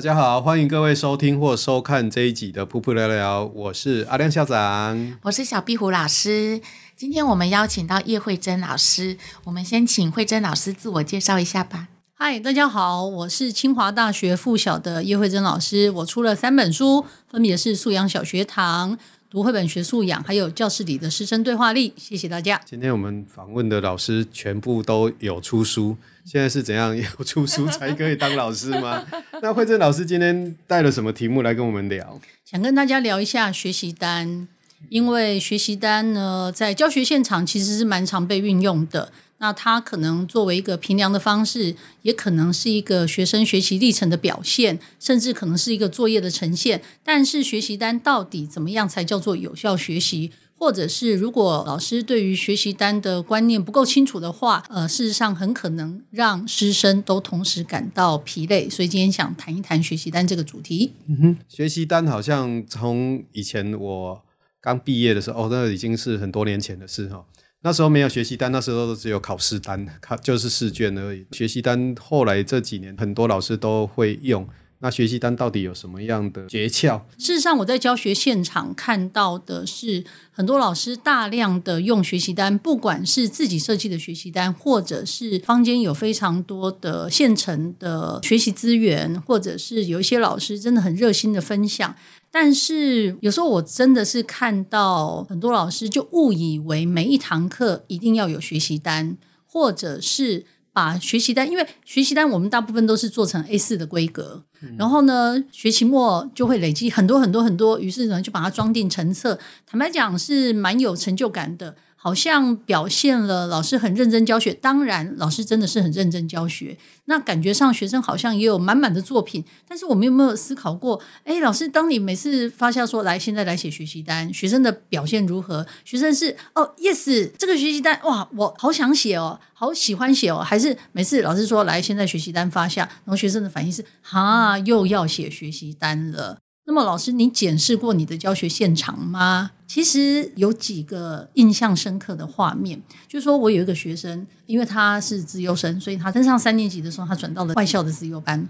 家好，欢迎各位收听或收看这一集的噗噗聊聊，我是阿亮校长，我是小壁虎老师。今天我们邀请到叶慧珍老师，我们先请慧珍老师自我介绍一下吧。嗨，大家好，我是清华大学附小的叶慧珍老师。我出了三本书，分别是《素养小学堂》、《读绘本学素养》，还有《教室里的师生对话力》。谢谢大家。今天我们访问的老师全部都有出书，现在是怎样 有出书才可以当老师吗？那惠珍老师今天带了什么题目来跟我们聊？想跟大家聊一下学习单，因为学习单呢，在教学现场其实是蛮常被运用的。那它可能作为一个评量的方式，也可能是一个学生学习历程的表现，甚至可能是一个作业的呈现。但是学习单到底怎么样才叫做有效学习？或者是如果老师对于学习单的观念不够清楚的话，呃，事实上很可能让师生都同时感到疲累。所以今天想谈一谈学习单这个主题。嗯哼，学习单好像从以前我刚毕业的时候，哦，那已经是很多年前的事哈。那时候没有学习单，那时候都只有考试单，考就是试卷而已。学习单后来这几年很多老师都会用。那学习单到底有什么样的诀窍？事实上，我在教学现场看到的是很多老师大量的用学习单，不管是自己设计的学习单，或者是坊间有非常多的现成的学习资源，或者是有一些老师真的很热心的分享。但是有时候我真的是看到很多老师就误以为每一堂课一定要有学习单，或者是把学习单，因为学习单我们大部分都是做成 A 四的规格，然后呢，学期末就会累积很多很多很多，于是呢就把它装订成册。坦白讲是蛮有成就感的。好像表现了老师很认真教学，当然老师真的是很认真教学。那感觉上学生好像也有满满的作品，但是我们有没有思考过？诶，老师，当你每次发下说来，现在来写学习单，学生的表现如何？学生是哦，yes，这个学习单哇，我好想写哦，好喜欢写哦，还是每次老师说来，现在学习单发下，然后学生的反应是哈，又要写学习单了。那么，老师，你检视过你的教学现场吗？其实有几个印象深刻的画面，就是说我有一个学生，因为他是资优生，所以他登上三年级的时候，他转到了外校的资优班。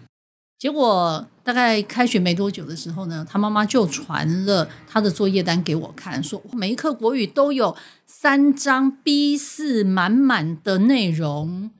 结果大概开学没多久的时候呢，他妈妈就传了他的作业单给我看，说每一课国语都有三张 B4 满满的内容，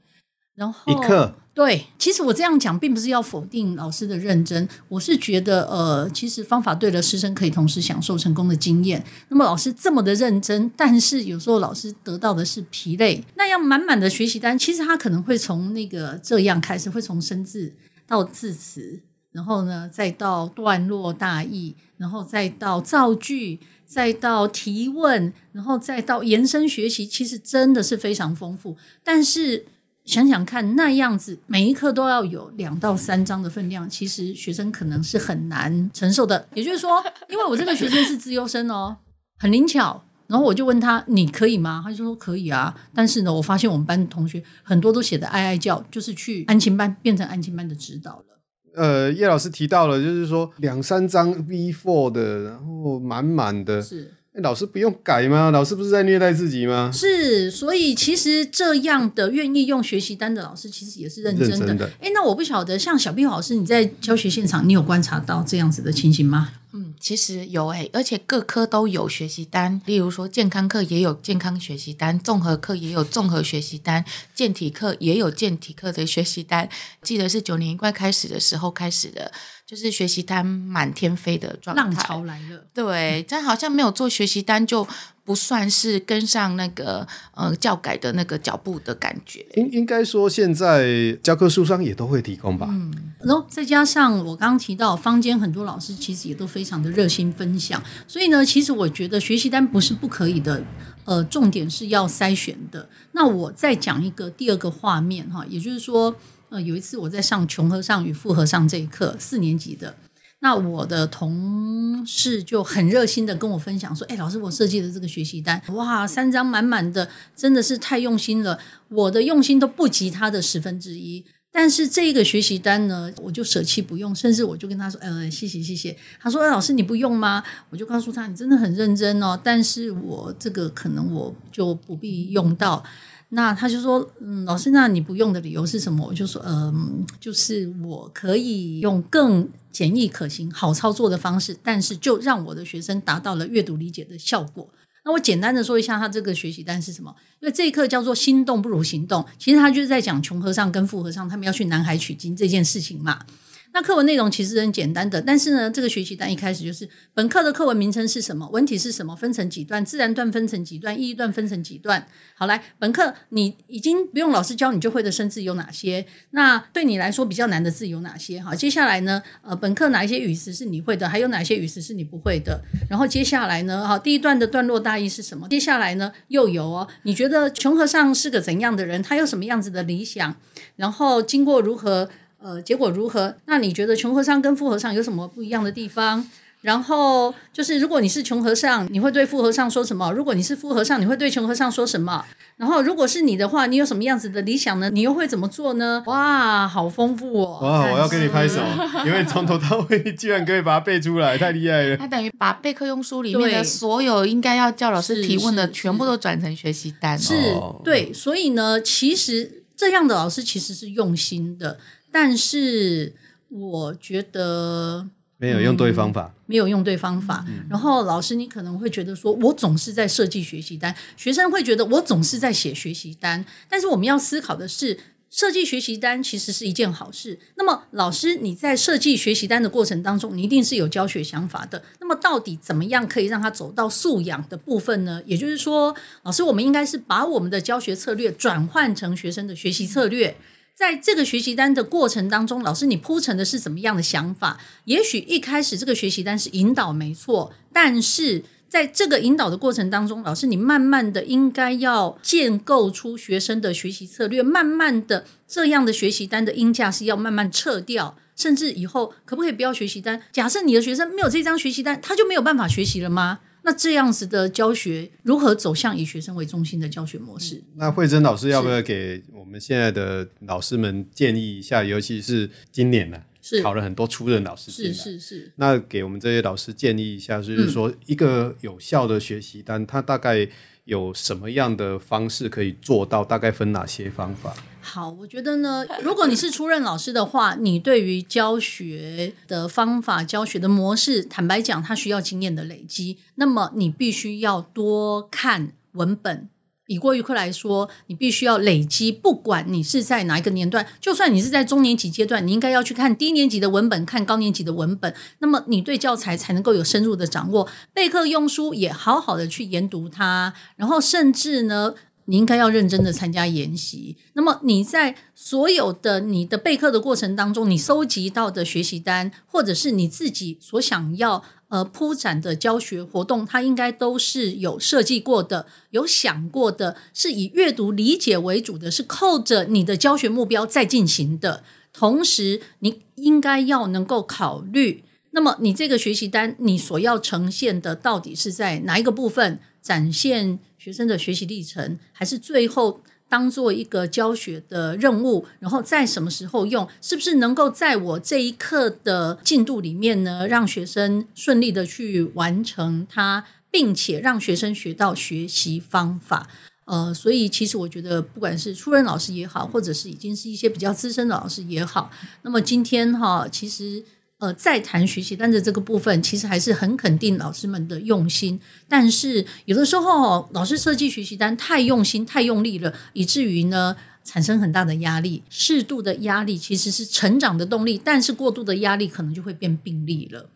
然后一课。对，其实我这样讲并不是要否定老师的认真，我是觉得，呃，其实方法对了，师生可以同时享受成功的经验。那么老师这么的认真，但是有时候老师得到的是疲累。那样满满的学习单，其实他可能会从那个这样开始，会从生字到字词，然后呢，再到段落大意，然后再到造句，再到提问，然后再到延伸学习，其实真的是非常丰富，但是。想想看，那样子每一课都要有两到三张的分量，其实学生可能是很难承受的。也就是说，因为我这个学生是资优生哦，很灵巧。然后我就问他：“你可以吗？”他就说：“可以啊。”但是呢，我发现我们班的同学很多都写的哀哀叫，就是去安亲班变成安亲班的指导了。呃，叶老师提到了，就是说两三张 B4 的，然后满满的。是。老师不用改吗？老师不是在虐待自己吗？是，所以其实这样的愿意用学习单的老师，其实也是认真的。哎，那我不晓得，像小壁虎老师，你在教学现场，你有观察到这样子的情形吗？嗯，其实有诶，而且各科都有学习单，例如说健康课也有健康学习单，综合课也有综合学习单，健体课也有健体课的学习单。记得是九年一贯开始的时候开始的，就是学习单满天飞的状态，浪潮来了。对，但好像没有做学习单就。不算是跟上那个呃教改的那个脚步的感觉，应应该说现在教科书上也都会提供吧。嗯，然后再加上我刚刚提到，坊间很多老师其实也都非常的热心分享，所以呢，其实我觉得学习单不是不可以的，呃，重点是要筛选的。那我再讲一个第二个画面哈，也就是说，呃，有一次我在上穷和尚与富和尚这一课，四年级的。那我的同事就很热心的跟我分享说：“哎，老师，我设计的这个学习单，哇，三张满满的，真的是太用心了。我的用心都不及他的十分之一。但是这个学习单呢，我就舍弃不用，甚至我就跟他说：‘呃，谢谢，谢谢。’他说：‘哎，老师你不用吗？’我就告诉他：‘你真的很认真哦，但是我这个可能我就不必用到。’那他就说：‘嗯，老师，那你不用的理由是什么？’我就说：‘嗯，就是我可以用更……’简易可行、好操作的方式，但是就让我的学生达到了阅读理解的效果。那我简单的说一下，他这个学习单是什么？因为这一课叫做“心动不如行动”，其实他就是在讲穷和尚跟富和尚他们要去南海取经这件事情嘛。那课文内容其实很简单的，但是呢，这个学习单一开始就是本课的课文名称是什么，文体是什么，分成几段，自然段分成几段，意义段分成几段。好，来，本课你已经不用老师教你就会的生字有哪些？那对你来说比较难的字有哪些？好，接下来呢，呃，本课哪一些语词是你会的，还有哪些语词是你不会的？然后接下来呢，好，第一段的段落大意是什么？接下来呢，又有哦，你觉得穷和尚是个怎样的人？他有什么样子的理想？然后经过如何？呃，结果如何？那你觉得穷和尚跟富和尚有什么不一样的地方？然后就是，如果你是穷和尚，你会对富和尚说什么？如果你是富和尚，你会对穷和尚说什么？然后，如果是你的话，你有什么样子的理想呢？你又会怎么做呢？哇，好丰富哦！哇，我要给你拍手，因为从头到尾你居然可以把它背出来，太厉害了！他等于把备课用书里面的所有应该要叫老师提问的，全部都转成学习单。是，对，所以呢，其实这样的老师其实是用心的。但是我觉得没有用对方法，嗯、没有用对方法。嗯、然后老师，你可能会觉得说，我总是在设计学习单，学生会觉得我总是在写学习单。但是我们要思考的是，设计学习单其实是一件好事。那么，老师你在设计学习单的过程当中，你一定是有教学想法的。那么，到底怎么样可以让他走到素养的部分呢？也就是说，老师，我们应该是把我们的教学策略转换成学生的学习策略。在这个学习单的过程当中，老师你铺陈的是怎么样的想法？也许一开始这个学习单是引导没错，但是在这个引导的过程当中，老师你慢慢的应该要建构出学生的学习策略，慢慢的这样的学习单的音架是要慢慢撤掉，甚至以后可不可以不要学习单？假设你的学生没有这张学习单，他就没有办法学习了吗？那这样子的教学如何走向以学生为中心的教学模式？那慧珍老师要不要给我们现在的老师们建议一下？尤其是今年呢、啊，是考了很多初任老师，是是是。那给我们这些老师建议一下，就是说一个有效的学习单，它大概有什么样的方式可以做到？大概分哪些方法？好，我觉得呢，如果你是初任老师的话，你对于教学的方法、教学的模式，坦白讲，它需要经验的累积。那么你必须要多看文本。以国语课来说，你必须要累积，不管你是在哪一个年段，就算你是在中年级阶段，你应该要去看低年级的文本，看高年级的文本。那么你对教材才能够有深入的掌握。备课用书也好好的去研读它，然后甚至呢。你应该要认真的参加研习。那么你在所有的你的备课的过程当中，你收集到的学习单，或者是你自己所想要呃铺展的教学活动，它应该都是有设计过的，有想过的，是以阅读理解为主的，是扣着你的教学目标在进行的。同时，你应该要能够考虑，那么你这个学习单，你所要呈现的到底是在哪一个部分展现？学生的学习历程，还是最后当做一个教学的任务，然后在什么时候用，是不是能够在我这一课的进度里面呢，让学生顺利的去完成它，并且让学生学到学习方法。呃，所以其实我觉得，不管是初任老师也好，或者是已经是一些比较资深的老师也好，那么今天哈，其实呃，在谈学习单的这个部分，其实还是很肯定老师们的用心。但是有的时候，老师设计学习单太用心、太用力了，以至于呢产生很大的压力。适度的压力其实是成长的动力，但是过度的压力可能就会变病力了。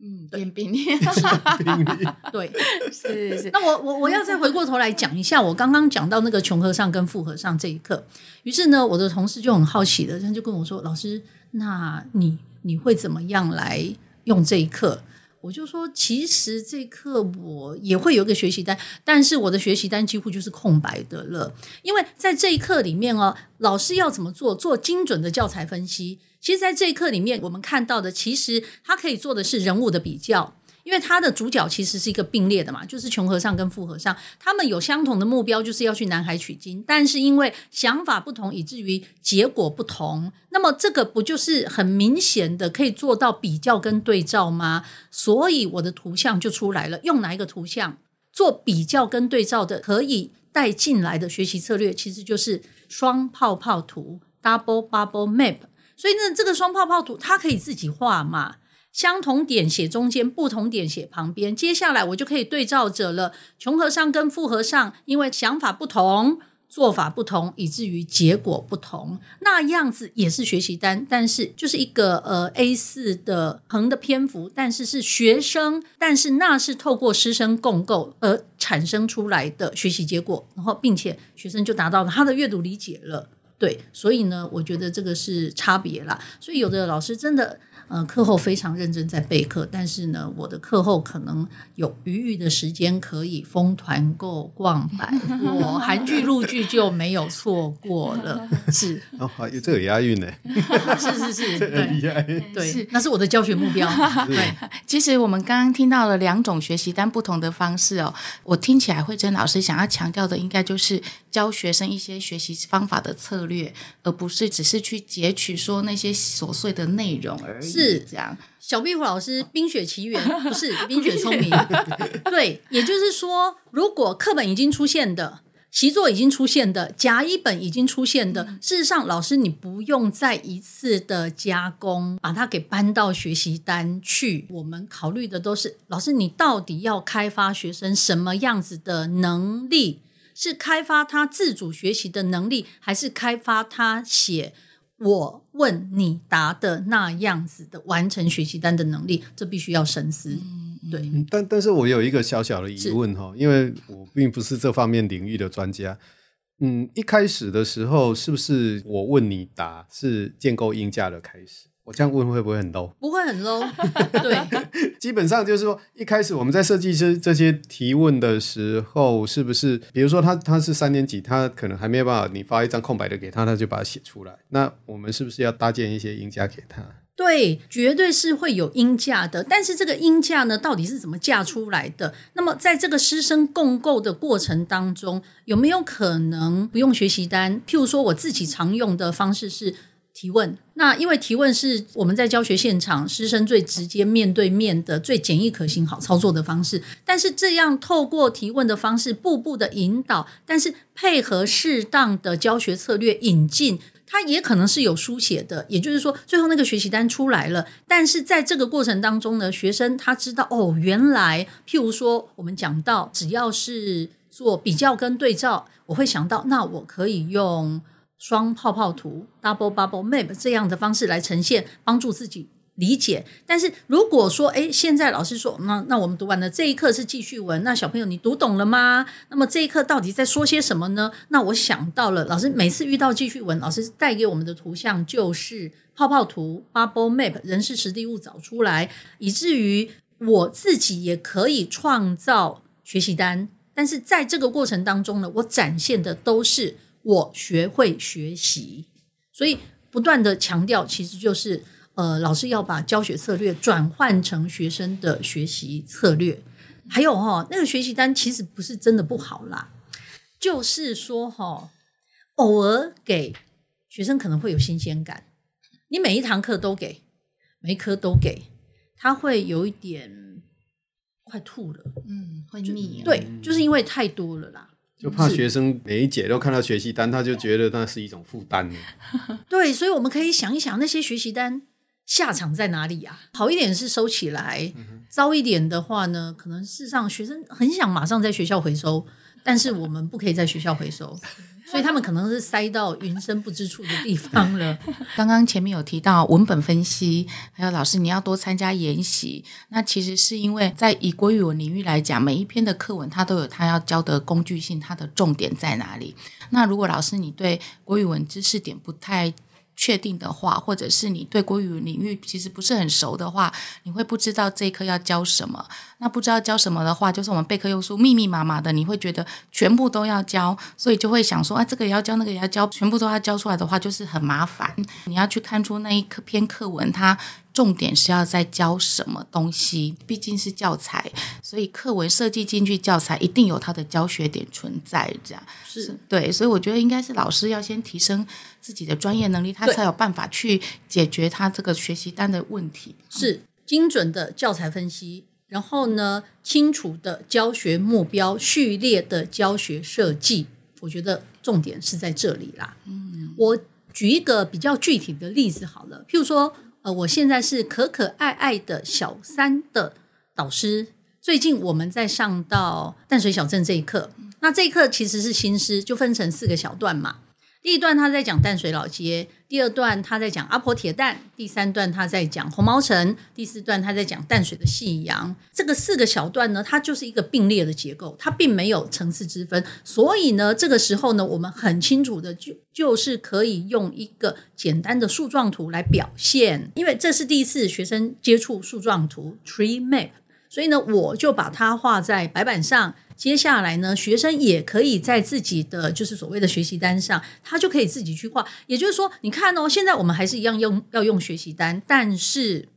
嗯，变病力。对，是是。那我我我要再回过头来讲一下，我刚刚讲到那个穷和尚跟富和尚这一课。于是呢，我的同事就很好奇的，他就跟我说：“老师，那你？”你会怎么样来用这一课？我就说，其实这一课我也会有一个学习单，但是我的学习单几乎就是空白的了，因为在这一课里面哦，老师要怎么做？做精准的教材分析。其实，在这一课里面，我们看到的，其实他可以做的是人物的比较。因为他的主角其实是一个并列的嘛，就是穷和尚跟富和尚，他们有相同的目标，就是要去南海取经，但是因为想法不同，以至于结果不同。那么这个不就是很明显的可以做到比较跟对照吗？所以我的图像就出来了，用哪一个图像做比较跟对照的，可以带进来的学习策略，其实就是双泡泡图 （double bubble map）。所以呢，这个双泡泡图它可以自己画嘛。相同点写中间，不同点写旁边。接下来我就可以对照着了。穷和尚跟富和尚，因为想法不同，做法不同，以至于结果不同。那样子也是学习单，但是就是一个呃 A 四的横的篇幅，但是是学生，但是那是透过师生共构而产生出来的学习结果，然后并且学生就达到了他的阅读理解了。对，所以呢，我觉得这个是差别啦。所以有的老师真的。呃，课后非常认真在备课，但是呢，我的课后可能有余裕的时间可以疯团购、逛百货，韩剧、陆剧就没有错过了。是哦，有这有押韵呢，是是是，对对，那是我的教学目标。对，其实我们刚刚听到了两种学习但不同的方式哦，我听起来慧珍老师想要强调的，应该就是教学生一些学习方法的策略，而不是只是去截取说那些琐碎的内容而已。是这样，小壁虎老师《冰雪奇缘》不是《冰雪聪明》对，也就是说，如果课本已经出现的、习作已经出现的、甲乙本已经出现的，事实上，老师你不用再一次的加工，把它给搬到学习单去。我们考虑的都是，老师你到底要开发学生什么样子的能力？是开发他自主学习的能力，还是开发他写？我问你答的那样子的完成学习单的能力，这必须要深思。嗯、对，嗯、但但是我有一个小小的疑问哈，因为我并不是这方面领域的专家。嗯，一开始的时候，是不是我问你答是建构音架的开始？我这样问会不会很 low？不会很 low，对，基本上就是说，一开始我们在设计这这些提问的时候，是不是比如说他他是三年级，他可能还没有办法，你发一张空白的给他，他就把它写出来。那我们是不是要搭建一些音架给他？对，绝对是会有音架的。但是这个音架呢，到底是怎么架出来的？那么在这个师生共构的过程当中，有没有可能不用学习单？譬如说，我自己常用的方式是。提问，那因为提问是我们在教学现场师生最直接面对面的、最简易可行、好操作的方式。但是这样透过提问的方式，步步的引导，但是配合适当的教学策略引进，它也可能是有书写的。也就是说，最后那个学习单出来了，但是在这个过程当中呢，学生他知道哦，原来譬如说我们讲到，只要是做比较跟对照，我会想到，那我可以用。双泡泡图 （double bubble map） 这样的方式来呈现，帮助自己理解。但是如果说，诶，现在老师说，那那我们读完了这一课是记叙文，那小朋友你读懂了吗？那么这一课到底在说些什么呢？那我想到了，老师每次遇到记叙文，老师带给我们的图像就是泡泡图 （bubble map），人事实地物找出来，以至于我自己也可以创造学习单。但是在这个过程当中呢，我展现的都是。我学会学习，所以不断的强调，其实就是呃，老师要把教学策略转换成学生的学习策略。还有哈、哦，那个学习单其实不是真的不好啦，就是说哈、哦，偶尔给学生可能会有新鲜感。你每一堂课都给，每一科都给，他会有一点快吐了，嗯，会腻。对，就是因为太多了啦。就怕学生每一节都看到学习单，他就觉得那是一种负担。对，所以我们可以想一想，那些学习单下场在哪里呀？好一点是收起来，糟一点的话呢，可能事实上学生很想马上在学校回收，但是我们不可以在学校回收。所以他们可能是塞到云深不知处的地方了。刚刚前面有提到文本分析，还有老师你要多参加研习。那其实是因为在以国语文领域来讲，每一篇的课文它都有它要教的工具性，它的重点在哪里。那如果老师你对国语文知识点不太确定的话，或者是你对国语领域其实不是很熟的话，你会不知道这一课要教什么。那不知道教什么的话，就是我们备课用书密密麻麻的，你会觉得全部都要教，所以就会想说，啊，这个也要教，那个也要教，全部都要教出来的话，就是很麻烦。你要去看出那一篇课文，它重点是要在教什么东西。毕竟是教材，所以课文设计进去，教材一定有它的教学点存在。这样是对，所以我觉得应该是老师要先提升自己的专业能力，他才有办法去解决他这个学习单的问题。是精准的教材分析。然后呢，清楚的教学目标、序列的教学设计，我觉得重点是在这里啦。嗯，我举一个比较具体的例子好了，譬如说，呃，我现在是可可爱爱的小三的导师，最近我们在上到淡水小镇这一课，那这一课其实是新诗，就分成四个小段嘛。第一段他在讲淡水老街，第二段他在讲阿婆铁蛋，第三段他在讲红毛城，第四段他在讲淡水的夕阳。这个四个小段呢，它就是一个并列的结构，它并没有层次之分。所以呢，这个时候呢，我们很清楚的就就是可以用一个简单的树状图来表现，因为这是第一次学生接触树状图 （tree map），所以呢，我就把它画在白板上。接下来呢，学生也可以在自己的就是所谓的学习单上，他就可以自己去画。也就是说，你看哦，现在我们还是一样用要用学习单，但是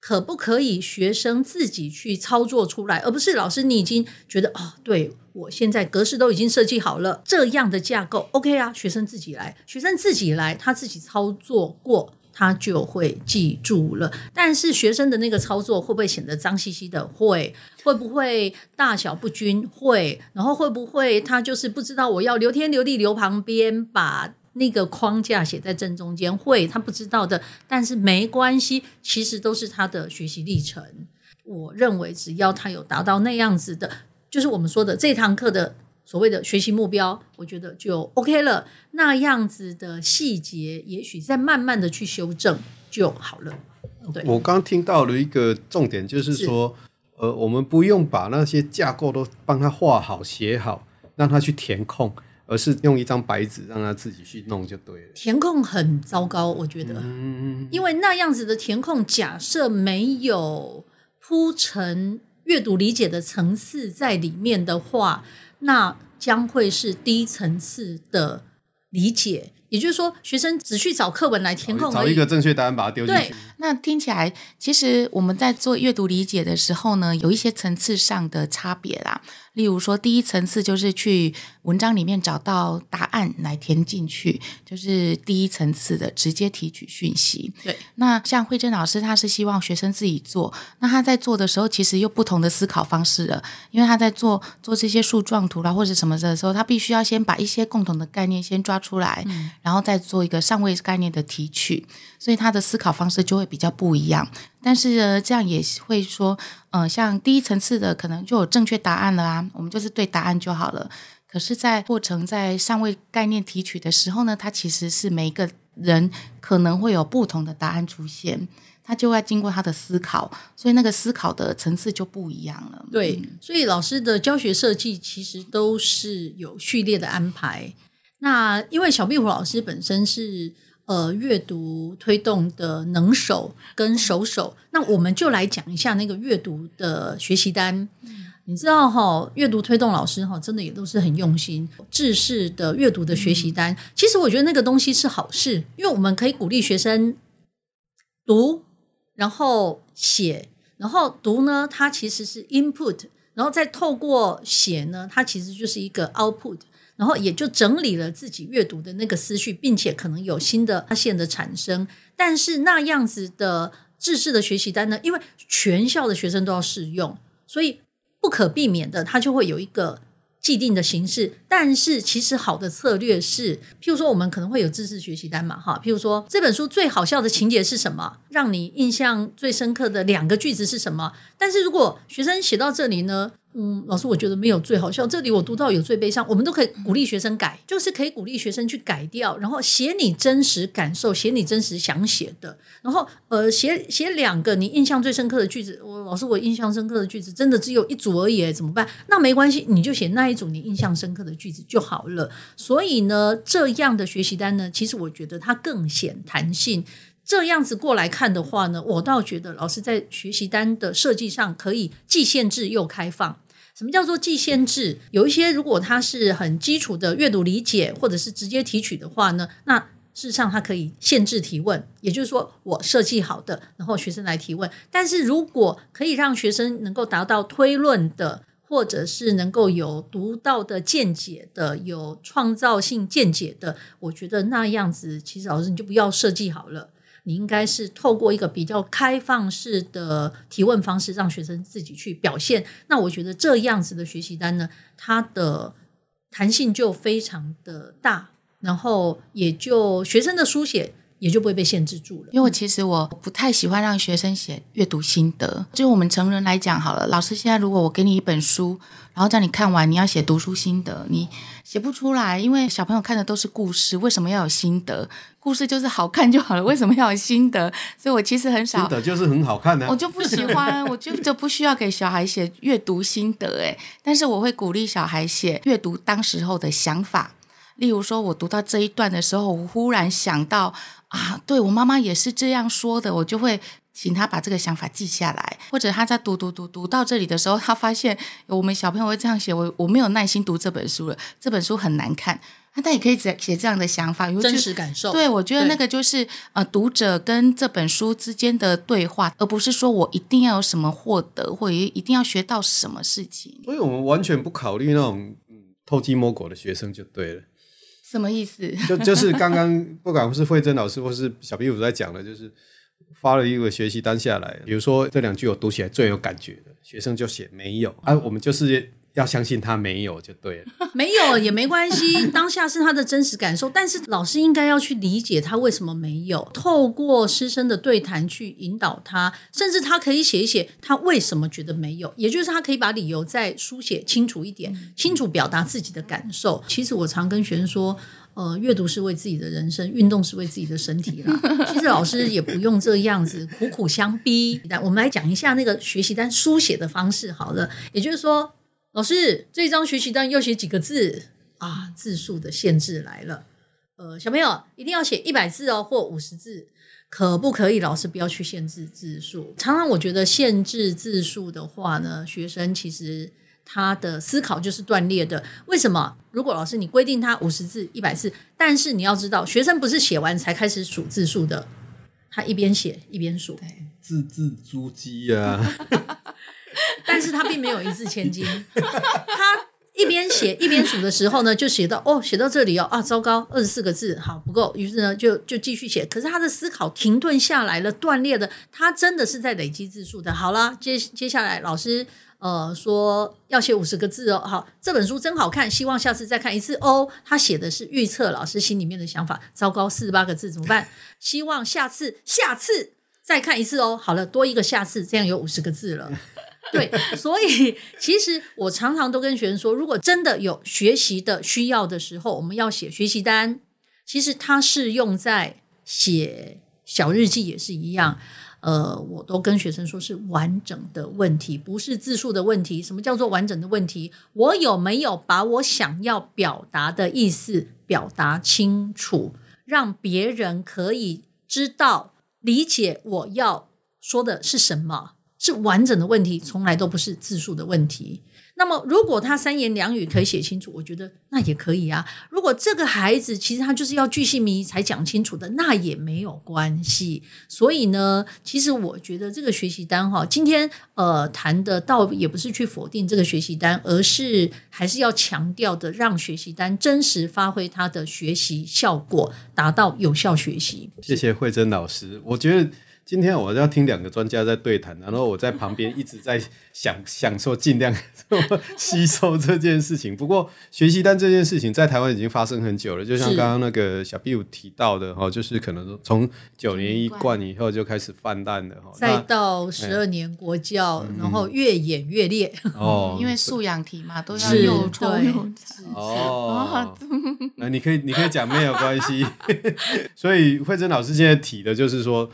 可不可以学生自己去操作出来，而不是老师你已经觉得哦，对，我现在格式都已经设计好了，这样的架构 OK 啊，学生自己来，学生自己来，他自己操作过。他就会记住了，但是学生的那个操作会不会显得脏兮兮的？会，会不会大小不均？会，然后会不会他就是不知道我要留天留地留旁边，把那个框架写在正中间？会，他不知道的，但是没关系，其实都是他的学习历程。我认为只要他有达到那样子的，就是我们说的这堂课的。所谓的学习目标，我觉得就 OK 了。那样子的细节，也许再慢慢的去修正就好了。对，我刚听到了一个重点，就是说，是呃，我们不用把那些架构都帮他画好、写好，让他去填空，而是用一张白纸让他自己去弄就对了。填空很糟糕，我觉得，嗯，因为那样子的填空，假设没有铺陈阅读理解的层次在里面的话。那将会是低层次的理解，也就是说，学生只去找课文来填空，找一个正确答案把它丢进去。那听起来，其实我们在做阅读理解的时候呢，有一些层次上的差别啦。例如说，第一层次就是去文章里面找到答案来填进去，就是第一层次的直接提取讯息。对，那像慧珍老师，他是希望学生自己做。那他在做的时候，其实又不同的思考方式了，因为他在做做这些树状图啦或者什么的时候，他必须要先把一些共同的概念先抓出来，嗯、然后再做一个上位概念的提取，所以他的思考方式就会比较不一样。但是呢，这样也会说，嗯、呃，像第一层次的可能就有正确答案了啊，我们就是对答案就好了。可是，在过程在上位概念提取的时候呢，它其实是每一个人可能会有不同的答案出现，他就要经过他的思考，所以那个思考的层次就不一样了。对，所以老师的教学设计其实都是有序列的安排。那因为小壁虎老师本身是。呃，阅读推动的能手跟熟手，那我们就来讲一下那个阅读的学习单。嗯、你知道哈，阅读推动老师哈，真的也都是很用心。制式的阅读的学习单，嗯、其实我觉得那个东西是好事，因为我们可以鼓励学生读，然后写，然后读呢，它其实是 input，然后再透过写呢，它其实就是一个 output。然后也就整理了自己阅读的那个思绪，并且可能有新的发现的产生。但是那样子的制式的学习单呢，因为全校的学生都要适用，所以不可避免的，它就会有一个既定的形式，但是其实好的策略是，譬如说我们可能会有知识学习单嘛，哈，譬如说这本书最好笑的情节是什么，让你印象最深刻的两个句子是什么？但是如果学生写到这里呢？嗯，老师，我觉得没有最好笑。这里我读到有最悲伤，我们都可以鼓励学生改，就是可以鼓励学生去改掉，然后写你真实感受，写你真实想写的，然后呃，写写两个你印象最深刻的句子。我老师，我印象深刻的句子真的只有一组而已，怎么办？那没关系，你就写那一组你印象深刻的句子就好了。所以呢，这样的学习单呢，其实我觉得它更显弹性。这样子过来看的话呢，我倒觉得老师在学习单的设计上可以既限制又开放。什么叫做既限制？有一些如果它是很基础的阅读理解，或者是直接提取的话呢，那事实上它可以限制提问，也就是说我设计好的，然后学生来提问。但是如果可以让学生能够达到推论的，或者是能够有独到的见解的，有创造性见解的，我觉得那样子其实老师你就不要设计好了。你应该是透过一个比较开放式的提问方式，让学生自己去表现。那我觉得这样子的学习单呢，它的弹性就非常的大，然后也就学生的书写也就不会被限制住了。因为我其实我不太喜欢让学生写阅读心得。就我们成人来讲好了，老师现在如果我给你一本书，然后叫你看完，你要写读书心得，你写不出来，因为小朋友看的都是故事，为什么要有心得？故事就是好看就好了，为什么要有心得？所以我其实很少。心得就是很好看的、啊，我就不喜欢，我就就不需要给小孩写阅读心得诶，但是我会鼓励小孩写阅读当时候的想法。例如说，我读到这一段的时候，我忽然想到啊，对，我妈妈也是这样说的，我就会请她把这个想法记下来。或者她在读读读读到这里的时候，她发现我们小朋友会这样写，我我没有耐心读这本书了，这本书很难看。那但也可以写写这样的想法，真实感受。对，我觉得那个就是呃，读者跟这本书之间的对话，而不是说我一定要有什么获得，或者一定要学到什么事情。所以我们完全不考虑那种嗯偷鸡摸狗的学生就对了。什么意思？就就是刚刚不管是慧贞老师或是小壁虎在讲的，就是发了一个学习单下来，比如说这两句我读起来最有感觉的，学生就写没有啊，我们就是。要相信他没有就对了，没有也没关系，当下是他的真实感受，但是老师应该要去理解他为什么没有，透过师生的对谈去引导他，甚至他可以写一写他为什么觉得没有，也就是他可以把理由再书写清楚一点，清楚表达自己的感受。其实我常跟学生说，呃，阅读是为自己的人生，运动是为自己的身体啦。其实老师也不用这样子苦苦相逼。我们来讲一下那个学习单书写的方式好了，也就是说。老师，这张学习单要写几个字啊？字数的限制来了。呃，小朋友一定要写一百字哦，或五十字，可不可以？老师不要去限制字数。常常我觉得限制字数的话呢，学生其实他的思考就是断裂的。为什么？如果老师你规定他五十字、一百字，但是你要知道，学生不是写完才开始数字数的，他一边写一边数，字字珠玑啊。但是他并没有一字千金，他一边写一边数的时候呢，就写到哦，写到这里哦，啊，糟糕，二十四个字，好不够，于是呢，就就继续写。可是他的思考停顿下来了，断裂的，他真的是在累积字数的。好了，接接下来老师呃说要写五十个字哦，好，这本书真好看，希望下次再看一次哦。他写的是预测老师心里面的想法，糟糕，四十八个字怎么办？希望下次下次再看一次哦。好了，多一个下次，这样有五十个字了。对，所以其实我常常都跟学生说，如果真的有学习的需要的时候，我们要写学习单。其实它是用在写小日记也是一样。呃，我都跟学生说是完整的问题，不是字数的问题。什么叫做完整的问题？我有没有把我想要表达的意思表达清楚，让别人可以知道、理解我要说的是什么？是完整的问题，从来都不是字数的问题。那么，如果他三言两语可以写清楚，我觉得那也可以啊。如果这个孩子其实他就是要句细迷才讲清楚的，那也没有关系。所以呢，其实我觉得这个学习单哈，今天呃谈的倒也不是去否定这个学习单，而是还是要强调的，让学习单真实发挥它的学习效果，达到有效学习。谢谢惠珍老师，我觉得。今天我要听两个专家在对谈，然后我在旁边一直在想想说尽量 吸收这件事情。不过学习单这件事情在台湾已经发生很久了，就像刚刚那个小 B 五提到的哈，就是可能从九年一贯以后就开始泛滥了哈，再到十二年国教，然后越演越烈哦，因为素养题嘛，都要又臭又长哦。那 你可以你可以讲没有关系，所以惠珍老师现在提的就是说。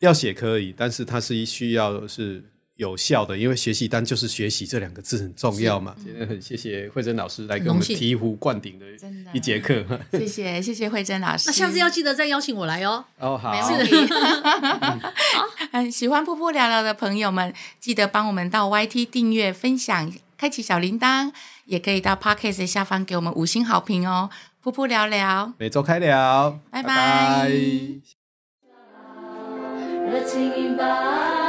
要写可以，但是它是需要是有效的，因为学习单就是学习这两个字很重要嘛。今天很谢谢慧珍老师来给我们醍醐灌顶的一节课，谢谢谢谢慧珍老师。那下次要记得再邀请我来哦。哦，好，没问题。嗯，喜欢噗噗聊聊的朋友们，记得帮我们到 YT 订阅、分享、开启小铃铛，也可以到 Podcast 下方给我们五星好评哦。噗噗聊聊，每周开聊，拜拜。拜拜。let's sing in by.